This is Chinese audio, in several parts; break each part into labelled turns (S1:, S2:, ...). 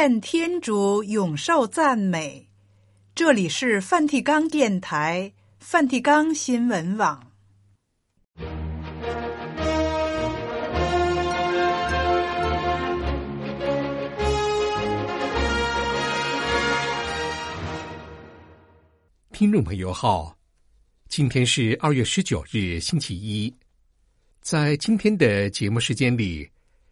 S1: 愿天主永受赞美。这里是梵蒂冈电台、梵蒂冈新闻网。
S2: 听众朋友好，今天是二月十九日，星期一。在今天的节目时间里，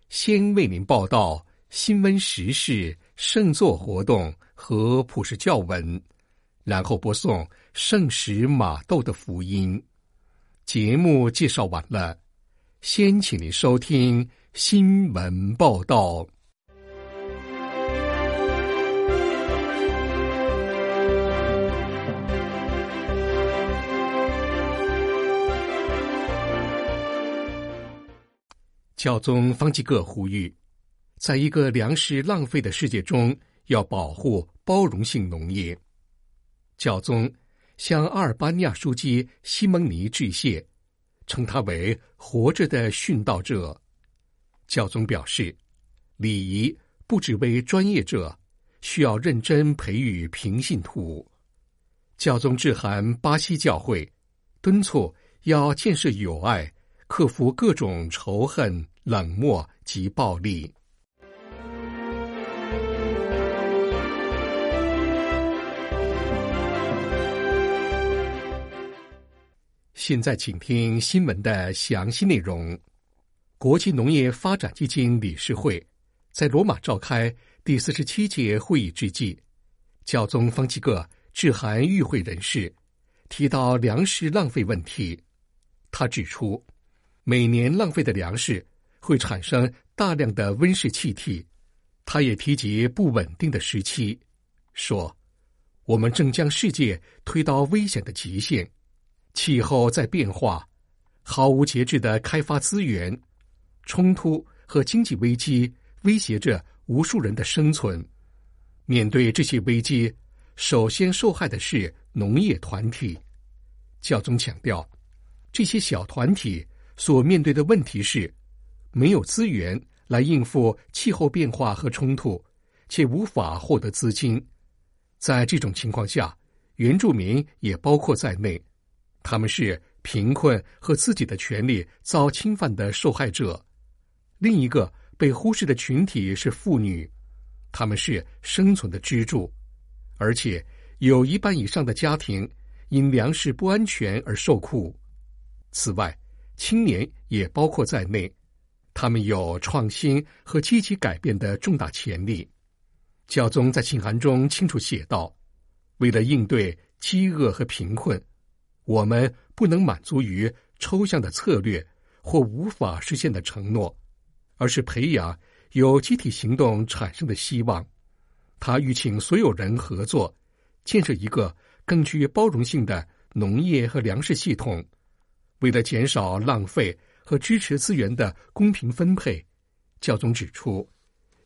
S2: 先为您报道新闻时事、圣座活动和普世教文，然后播送圣史马窦的福音。节目介绍完了，先请您收听新闻报道。教宗方济各呼吁，在一个粮食浪费的世界中，要保护包容性农业。教宗向阿尔巴尼亚枢机西蒙尼致谢，称他为活着的殉道者。教宗表示，礼仪不只为专业者，需要认真培育平信徒。教宗致函巴西教会，敦促要建设友爱，克服各种仇恨。冷漠及暴力。现在，请听新闻的详细内容。国际农业发展基金理事会在罗马召开第四十七届会议之际，教宗方济各致函与会人士，提到粮食浪费问题。他指出，每年浪费的粮食。会产生大量的温室气体。他也提及不稳定的时期，说：“我们正将世界推到危险的极限，气候在变化，毫无节制的开发资源，冲突和经济危机威胁着无数人的生存。面对这些危机，首先受害的是农业团体。”教宗强调，这些小团体所面对的问题是。没有资源来应付气候变化和冲突，且无法获得资金。在这种情况下，原住民也包括在内，他们是贫困和自己的权利遭侵犯的受害者。另一个被忽视的群体是妇女，他们是生存的支柱，而且有一半以上的家庭因粮食不安全而受苦。此外，青年也包括在内。他们有创新和积极改变的重大潜力。教宗在信函中清楚写道：“为了应对饥饿和贫困，我们不能满足于抽象的策略或无法实现的承诺，而是培养由集体行动产生的希望。”他欲请所有人合作，建设一个更具包容性的农业和粮食系统，为了减少浪费。和支持资源的公平分配，教宗指出，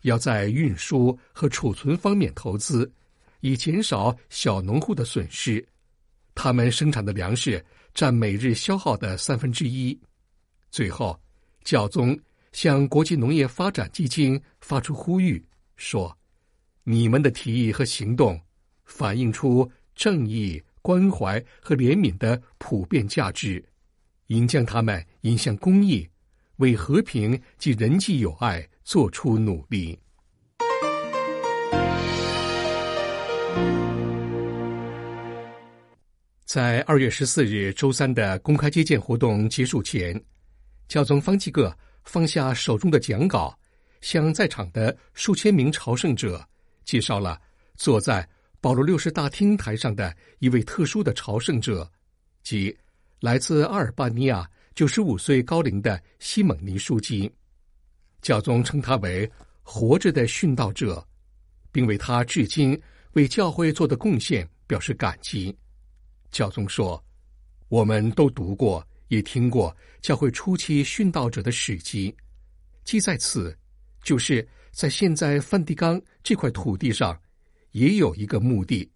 S2: 要在运输和储存方面投资，以减少小农户的损失。他们生产的粮食占每日消耗的三分之一。最后，教宗向国际农业发展基金发出呼吁，说：“你们的提议和行动，反映出正义、关怀和怜悯的普遍价值。”应将他们引向公益，为和平及人际友爱做出努力。在二月十四日周三的公开接见活动结束前，教宗方济各放下手中的讲稿，向在场的数千名朝圣者介绍了坐在保罗六世大厅台上的一位特殊的朝圣者，即。来自阿尔巴尼亚九十五岁高龄的西蒙尼枢机，教宗称他为“活着的殉道者”，并为他至今为教会做的贡献表示感激。教宗说：“我们都读过，也听过教会初期殉道者的史籍，即在此，就是在现在梵蒂冈这块土地上，也有一个墓地，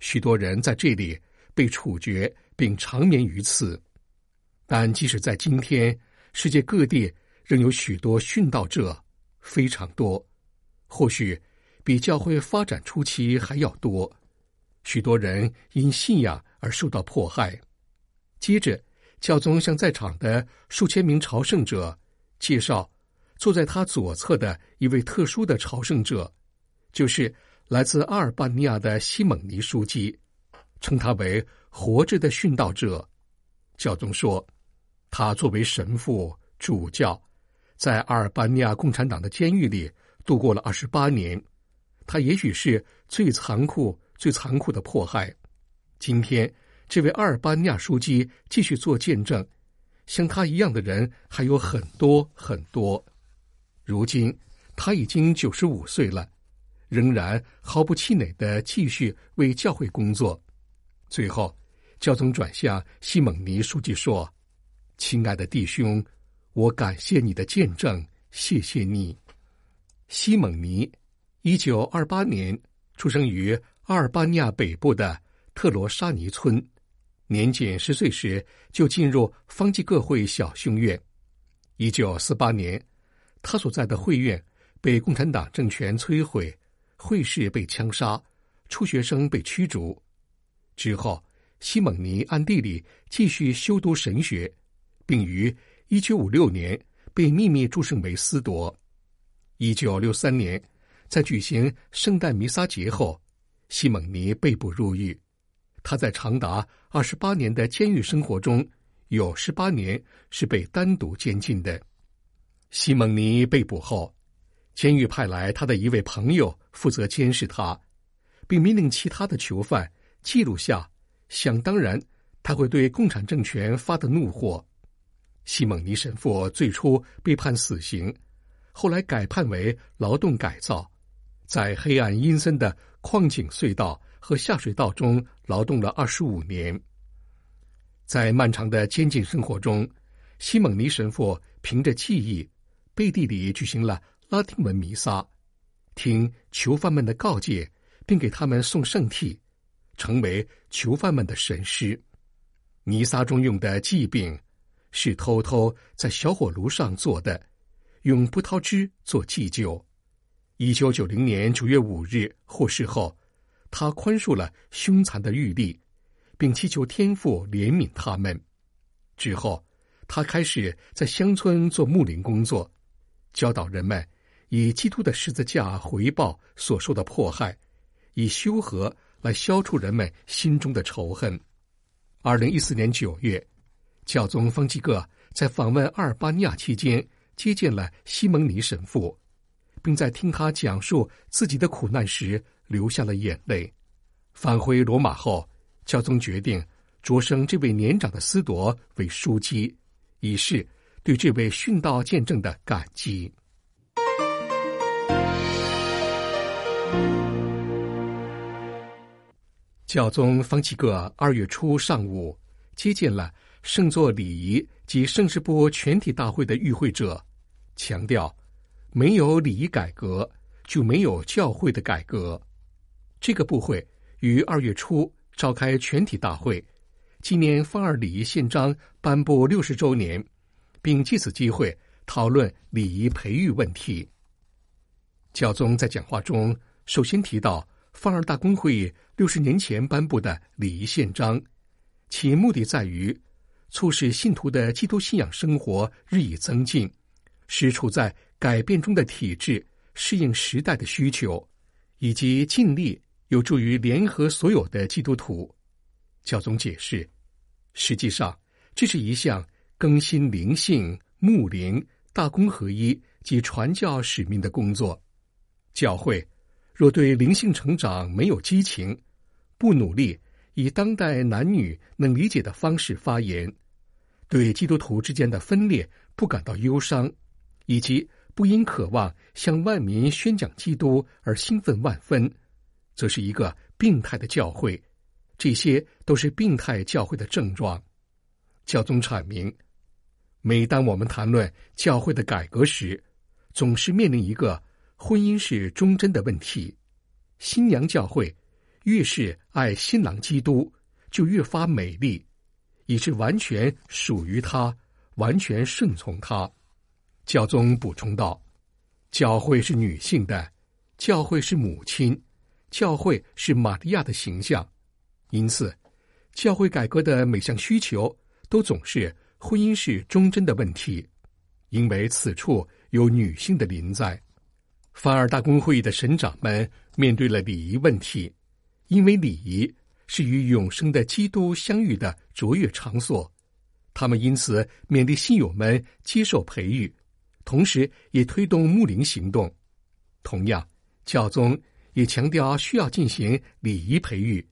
S2: 许多人在这里被处决。”并长眠于此，但即使在今天，世界各地仍有许多殉道者，非常多。或许比教会发展初期还要多，许多人因信仰而受到迫害。接着，教宗向在场的数千名朝圣者介绍，坐在他左侧的一位特殊的朝圣者，就是来自阿尔巴尼亚的西蒙尼书记，称他为“活着的殉道者”。教宗说，他作为神父主教，在阿尔巴尼亚共产党的监狱里度过了二十八年。他也许是最残酷、最残酷的迫害。今天，这位阿尔巴尼亚书记继续做见证，像他一样的人还有很多很多。如今，他已经九十五岁了，仍然毫不气馁地继续为教会工作。最后，教宗转向西蒙尼书记说：“亲爱的弟兄，我感谢你的见证，谢谢你，西蒙尼。”一九二八年出生于阿尔巴尼亚北部的特罗沙尼村，年仅十岁时就进入方济各会小修院。一九四八年，他所在的会院被共产党政权摧毁，会士被枪杀，初学生被驱逐。之后，西蒙尼暗地里继续修读神学，并于一九五六年被秘密祝圣为司铎。一九六三年。在举行圣诞弥撒节后，西蒙尼被捕入狱。他在长达二十八年的监狱生活中，有十八年是被单独监禁的。西蒙尼被捕后，监狱派来他的一位朋友负责监视他，并命令其他的囚犯记录下，想当然他会对共产政权发的怒火。西蒙尼神父最初被判死刑，后来改判为劳动改造。在黑暗阴森的矿井隧道和下水道中劳动了二十五年。在漫长的监禁生活中，西蒙尼神父凭着记忆，背地里举行了拉丁文弥撒，听囚犯们的告诫，并给他们送圣体，成为囚犯们的神师。弥撒中用的祭饼是偷偷在小火炉上做的，用葡萄汁做祭酒。一九九零年九月五日获释后，他宽恕了凶残的狱吏，并祈求天父怜悯他们。之后，他开始在乡村做牧灵工作，教导人们以基督的十字架回报所受的迫害，以修和来消除人们心中的仇恨。二零一四年九月，教宗方济各在访问阿尔巴尼亚期间接见了西蒙尼神父。并在听他讲述自己的苦难时流下了眼泪。返回罗马后，教宗决定擢升这位年长的司铎为枢机，以示对这位殉道见证的感激。教宗方济各二月初上午接见了圣座礼仪及圣事部全体大会的与会者，强调。没有礼仪改革，就没有教会的改革。这个部会于二月初召开全体大会，纪念范二礼仪宪章颁布六十周年，并借此机会讨论礼仪培育问题。教宗在讲话中首先提到范二大公会六十年前颁布的礼仪宪章，其目的在于促使信徒的基督信仰生活日益增进，使处在改变中的体制适应时代的需求，以及尽力有助于联合所有的基督徒。教宗解释，实际上这是一项更新灵性、牧灵、大公合一及传教使命的工作。教会若对灵性成长没有激情，不努力以当代男女能理解的方式发言，对基督徒之间的分裂不感到忧伤，以及不因渴望向万民宣讲基督而兴奋万分，则是一个病态的教会。这些都是病态教会的症状。教宗阐明，每当我们谈论教会的改革时，总是面临一个婚姻是忠贞的问题。新娘教会越是爱新郎基督，就越发美丽，以致完全属于他，完全顺从他。教宗补充道：“教会是女性的，教会是母亲，教会是玛利亚的形象，因此，教会改革的每项需求都总是婚姻是忠贞的问题，因为此处有女性的临在。凡尔大公会议的神长们面对了礼仪问题，因为礼仪是与永生的基督相遇的卓越场所，他们因此勉励信友们接受培育，同时也推动牧灵行动。同样，教宗也强调需要进行礼仪培育，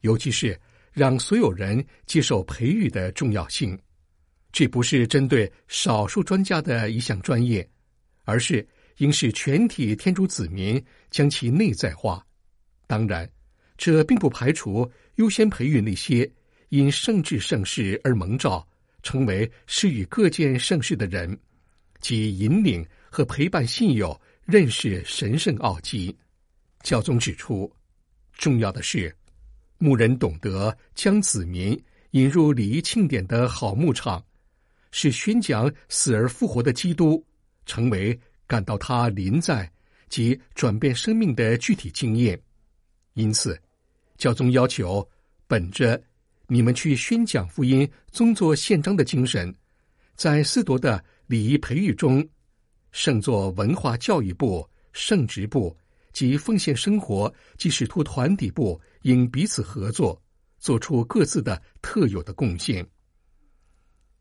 S2: 尤其是让所有人接受培育的重要性。这不是针对少数专家的一项专业，而是。应使全体天主子民将其内在化。当然，这并不排除优先培育那些因圣智圣事而蒙召，成为施与各件圣事的人，即引领和陪伴信友认识神圣奥迹。教宗指出，重要的是牧人懂得将子民引入礼仪庆典的好牧场，使宣讲死而复活的基督成为。感到他临在及转变生命的具体经验，因此，教宗要求本着你们去宣讲福音、宗座宪章的精神，在司铎的礼仪培育中，圣座文化教育部、圣职部及奉献生活及使徒团体部应彼此合作，做出各自的特有的贡献。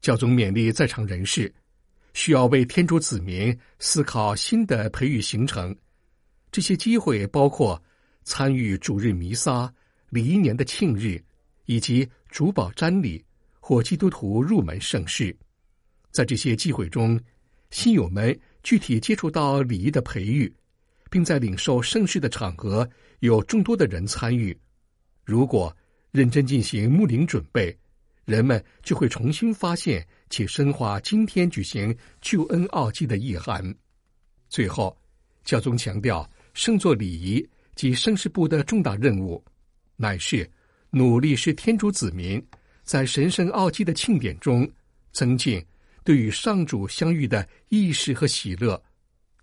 S2: 教宗勉励在场人士。需要为天主子民思考新的培育行程，这些机会包括参与主日弥撒、礼仪年的庆日，以及主保瞻礼或基督徒入门圣事。在这些机会中，信友们具体接触到礼仪的培育，并在领受圣事的场合有众多的人参与。如果认真进行牧灵准备，人们就会重新发现。且深化今天举行救恩奥迹的意涵。最后，教宗强调，圣座礼仪及圣事部的重大任务，乃是努力使天主子民在神圣奥迹的庆典中增进对与上主相遇的意识和喜乐，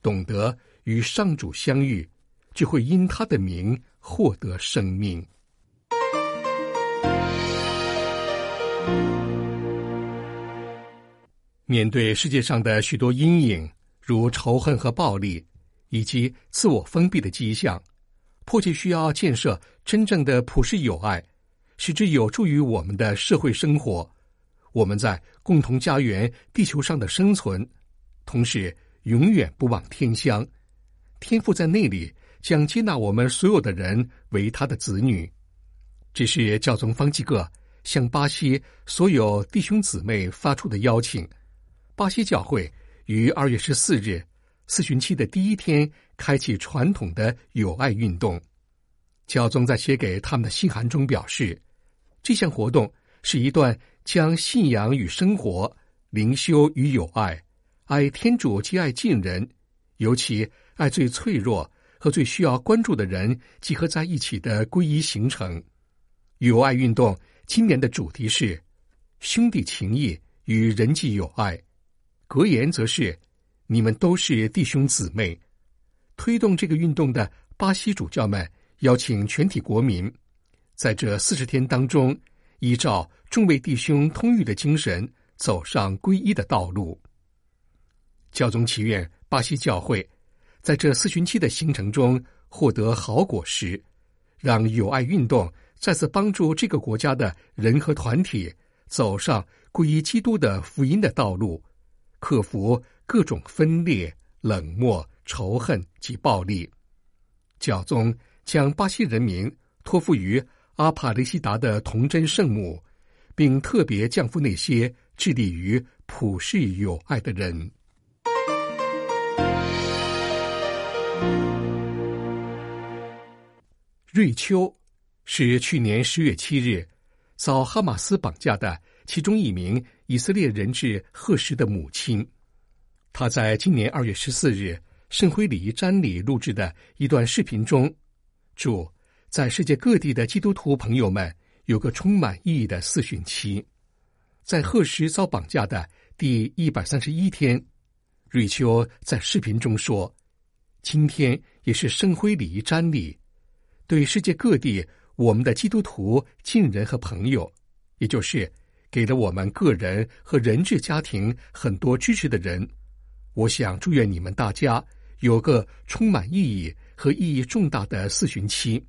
S2: 懂得与上主相遇，就会因他的名获得生命。面对世界上的许多阴影，如仇恨和暴力，以及自我封闭的迹象，迫切需要建设真正的普世友爱，使之有助于我们的社会生活。我们在共同家园地球上的生存，同时永远不忘天乡。天赋在那里将接纳我们所有的人为他的子女。这是教宗方济各向巴西所有弟兄姊妹发出的邀请。巴西教会于二月十四日四旬期的第一天开启传统的友爱运动。教宗在写给他们的信函中表示，这项活动是一段将信仰与生活、灵修与友爱、爱天主及爱近人，尤其爱最脆弱和最需要关注的人集合在一起的皈依行程。友爱运动今年的主题是兄弟情谊与人际友爱。格言则是：“你们都是弟兄姊妹。”推动这个运动的巴西主教们邀请全体国民，在这四十天当中，依照众位弟兄通谕的精神，走上皈依的道路。教宗祈愿巴西教会在这四旬期的行程中获得好果实，让友爱运动再次帮助这个国家的人和团体走上皈依基督的福音的道路。克服各种分裂、冷漠、仇恨及暴力。教宗将巴西人民托付于阿帕雷西达的童真圣母，并特别降福那些致力于普世友爱的人。瑞秋是去年十月七日遭哈马斯绑架的其中一名。以色列人质赫什的母亲，她在今年二月十四日圣灰礼仪瞻礼录制的一段视频中，祝在世界各地的基督徒朋友们有个充满意义的四旬期。在赫什遭绑架的第一百三十一天，瑞秋在视频中说：“今天也是圣灰礼仪瞻礼，对世界各地我们的基督徒近人和朋友，也就是给了我们个人和人质家庭很多支持的人。我想祝愿你们大家有个充满意义和意义重大的四旬期。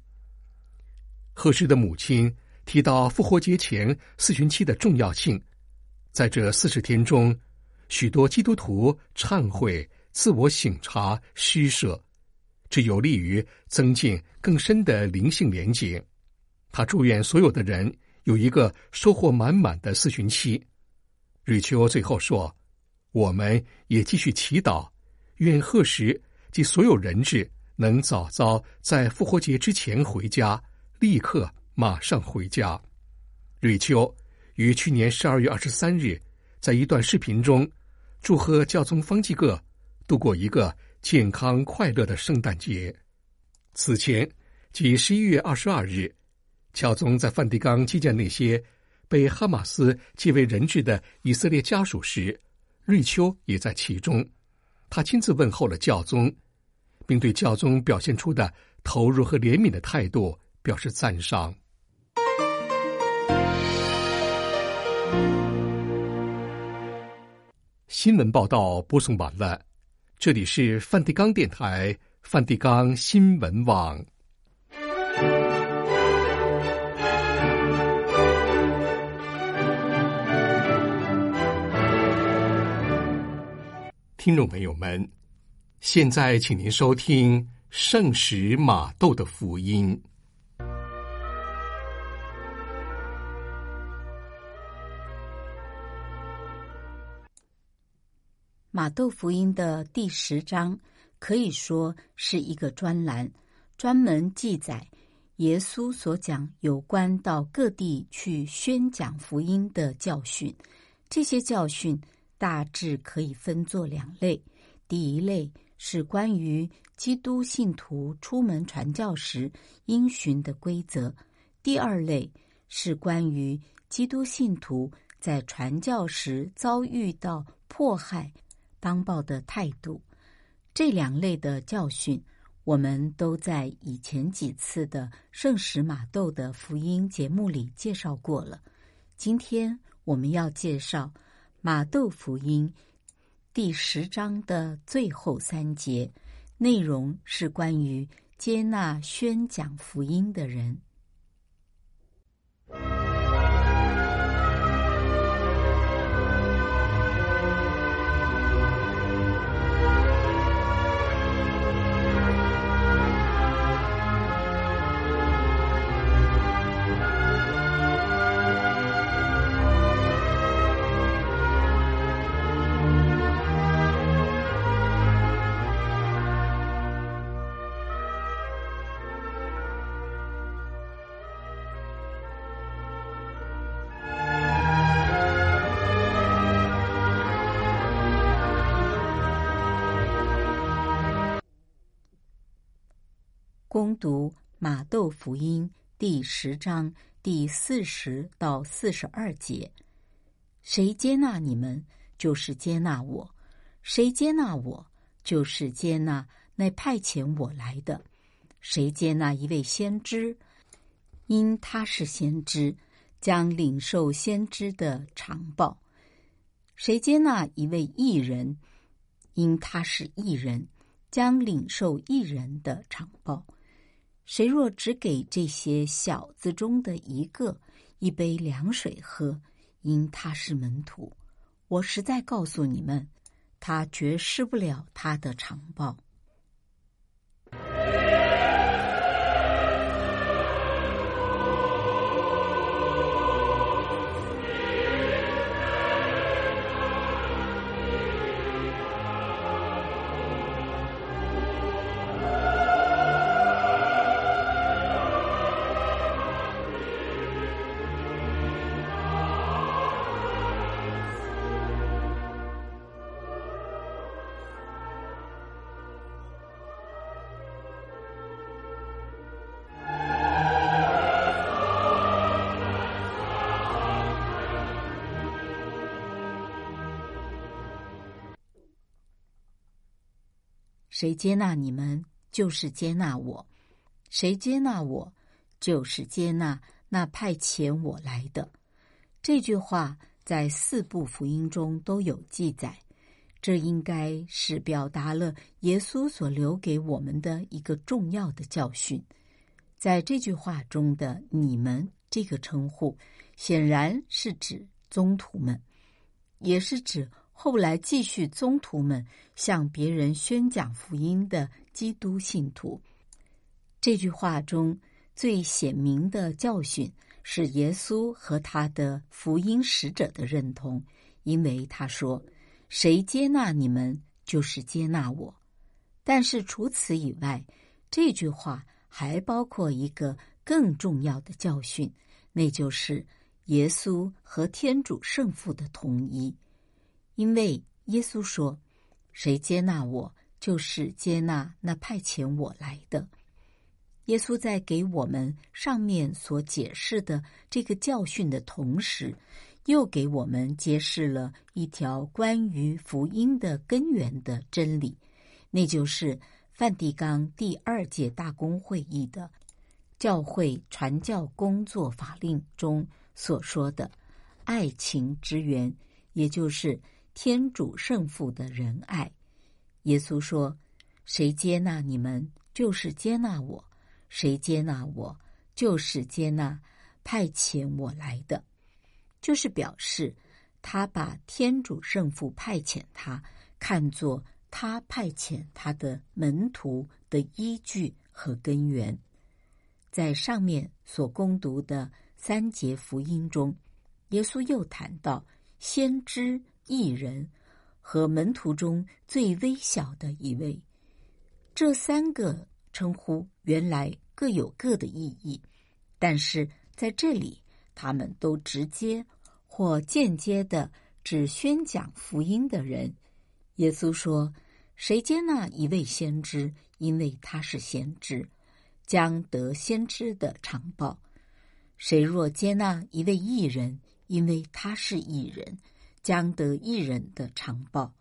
S2: 赫氏的母亲提到复活节前四旬期的重要性，在这四十天中，许多基督徒忏悔。自我省察、施舍，这有利于增进更深的灵性连结。他祝愿所有的人有一个收获满满的四旬期。瑞秋最后说：“我们也继续祈祷，愿贺时及所有人质能早早在复活节之前回家，立刻马上回家。”瑞秋于去年十二月二十三日在一段视频中祝贺教宗方济各。度过一个健康快乐的圣诞节。此前，即十一月二十二日，教宗在梵蒂冈接见那些被哈马斯借为人质的以色列家属时，瑞秋也在其中。他亲自问候了教宗，并对教宗表现出的投入和怜悯的态度表示赞赏。新闻报道播送完了。这里是梵蒂冈电台、梵蒂冈新闻网。听众朋友们，现在请您收听圣史马窦的福音。
S3: 玛窦福音的第十章可以说是一个专栏，专门记载耶稣所讲有关到各地去宣讲福音的教训。这些教训大致可以分作两类：第一类是关于基督信徒出门传教时应循的规则；第二类是关于基督信徒在传教时遭遇到迫害。当报的态度，这两类的教训，我们都在以前几次的圣史马窦的福音节目里介绍过了。今天我们要介绍马窦福音第十章的最后三节，内容是关于接纳宣讲福音的人。读马窦福音第十章第四十到四十二节：谁接纳你们，就是接纳我；谁接纳我，就是接纳那派遣我来的；谁接纳一位先知，因他是先知，将领受先知的长报；谁接纳一位义人，因他是义人，将领受义人的长报。谁若只给这些小子中的一个一杯凉水喝，因他是门徒，我实在告诉你们，他绝失不了他的长报。谁接纳你们，就是接纳我；谁接纳我，就是接纳那派遣我来的。这句话在四部福音中都有记载，这应该是表达了耶稣所留给我们的一个重要的教训。在这句话中的“你们”这个称呼，显然是指宗徒们，也是指后来继续宗徒们向别人宣讲福音的基督信徒。这句话中最显明的教训。是耶稣和他的福音使者的认同，因为他说：“谁接纳你们，就是接纳我。”但是除此以外，这句话还包括一个更重要的教训，那就是耶稣和天主圣父的统一。因为耶稣说：“谁接纳我，就是接纳那派遣我来的。”耶稣在给我们上面所解释的这个教训的同时，又给我们揭示了一条关于福音的根源的真理，那就是梵蒂冈第二届大公会议的教会传教工作法令中所说的“爱情之源”，也就是天主圣父的仁爱。耶稣说：“谁接纳你们，就是接纳我。”谁接纳我，就是接纳派遣我来的，就是表示他把天主圣父派遣他看作他派遣他的门徒的依据和根源。在上面所攻读的三节福音中，耶稣又谈到先知、异人和门徒中最微小的一位，这三个。称呼原来各有各的意义，但是在这里，他们都直接或间接的指宣讲福音的人。耶稣说：“谁接纳一位先知，因为他是先知，将得先知的长报；谁若接纳一位异人，因为他是异人，将得一人的长报；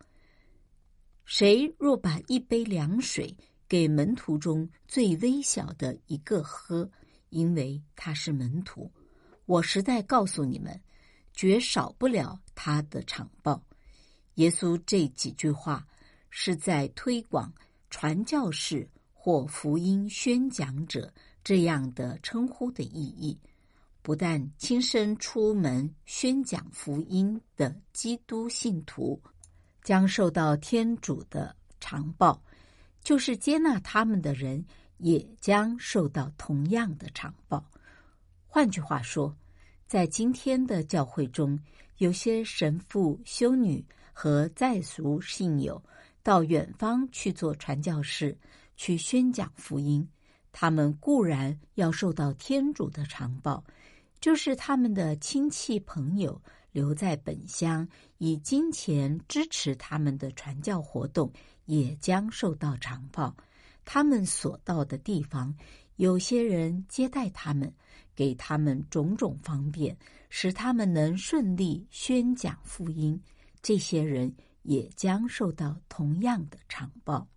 S3: 谁若把一杯凉水，”给门徒中最微小的一个喝，因为他是门徒。我实在告诉你们，绝少不了他的长报。耶稣这几句话是在推广传教士或福音宣讲者这样的称呼的意义。不但亲身出门宣讲福音的基督信徒将受到天主的长报。就是接纳他们的人，也将受到同样的长报。换句话说，在今天的教会中，有些神父、修女和在俗信友到远方去做传教士，去宣讲福音。他们固然要受到天主的长报，就是他们的亲戚朋友留在本乡，以金钱支持他们的传教活动。也将受到长报。他们所到的地方，有些人接待他们，给他们种种方便，使他们能顺利宣讲福音。这些人也将受到同样的长报。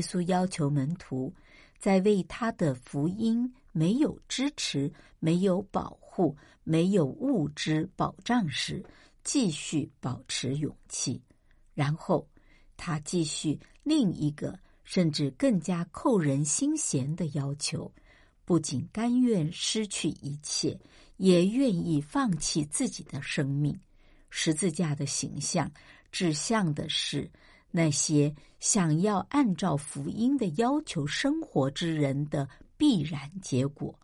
S3: 耶稣要求门徒，在为他的福音没有支持、没有保护、没有物质保障时，继续保持勇气。然后，他继续另一个甚至更加扣人心弦的要求：不仅甘愿失去一切，也愿意放弃自己的生命。十字架的形象指向的是。那些想要按照福音的要求生活之人的必然结果。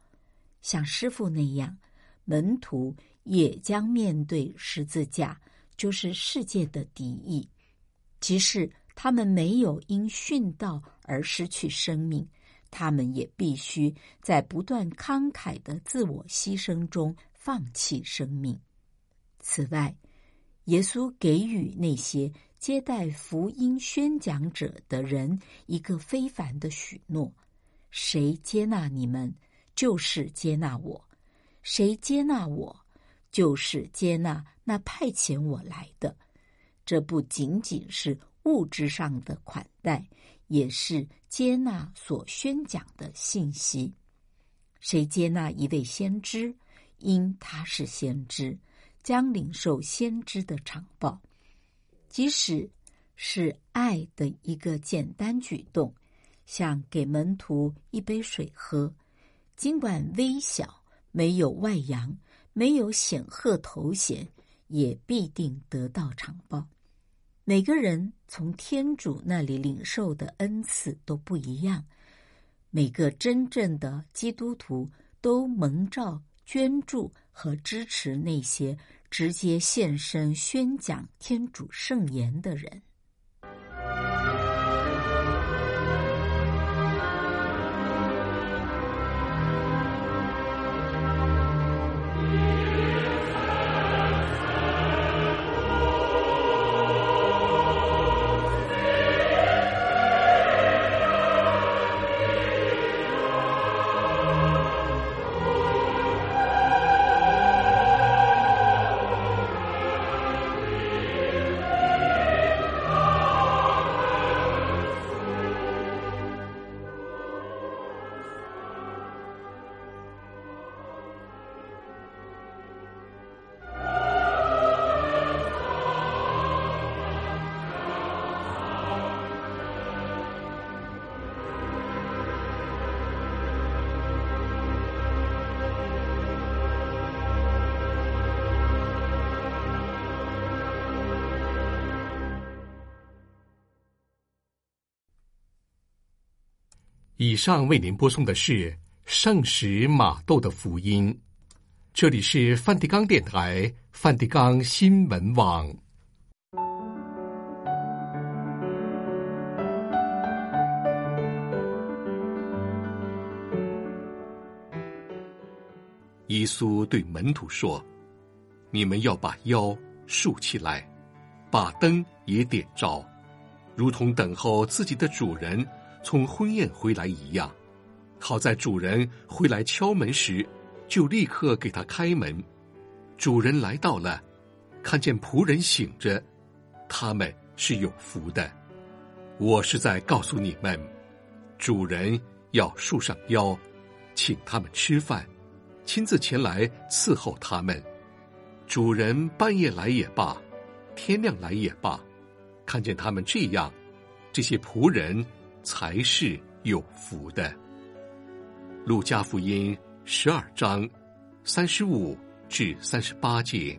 S3: 像师傅那样，门徒也将面对十字架，就是世界的敌意。即使他们没有因殉道而失去生命，他们也必须在不断慷慨的自我牺牲中放弃生命。此外，耶稣给予那些接待福音宣讲者的人一个非凡的许诺：谁接纳你们，就是接纳我；谁接纳我，就是接纳那派遣我来的。这不仅仅是物质上的款待，也是接纳所宣讲的信息。谁接纳一位先知，因他是先知。将领受先知的长报，即使是爱的一个简单举动，像给门徒一杯水喝，尽管微小，没有外扬，没有显赫头衔，也必定得到长报。每个人从天主那里领受的恩赐都不一样，每个真正的基督徒都蒙召捐助和支持那些。直接现身宣讲天主圣言的人。
S2: 以上为您播送的是圣使马窦的福音。这里是梵蒂冈电台、梵蒂冈新闻网。耶稣对门徒说：“你们要把腰竖起来，把灯也点着，如同等候自己的主人。”从婚宴回来一样，好在主人回来敲门时，就立刻给他开门。主人来到了，看见仆人醒着，他们是有福的。我是在告诉你们，主人要束上腰，请他们吃饭，亲自前来伺候他们。主人半夜来也罢，天亮来也罢，看见他们这样，这些仆人。才是有福的。路加福音十二章三十五至三十八
S1: 节。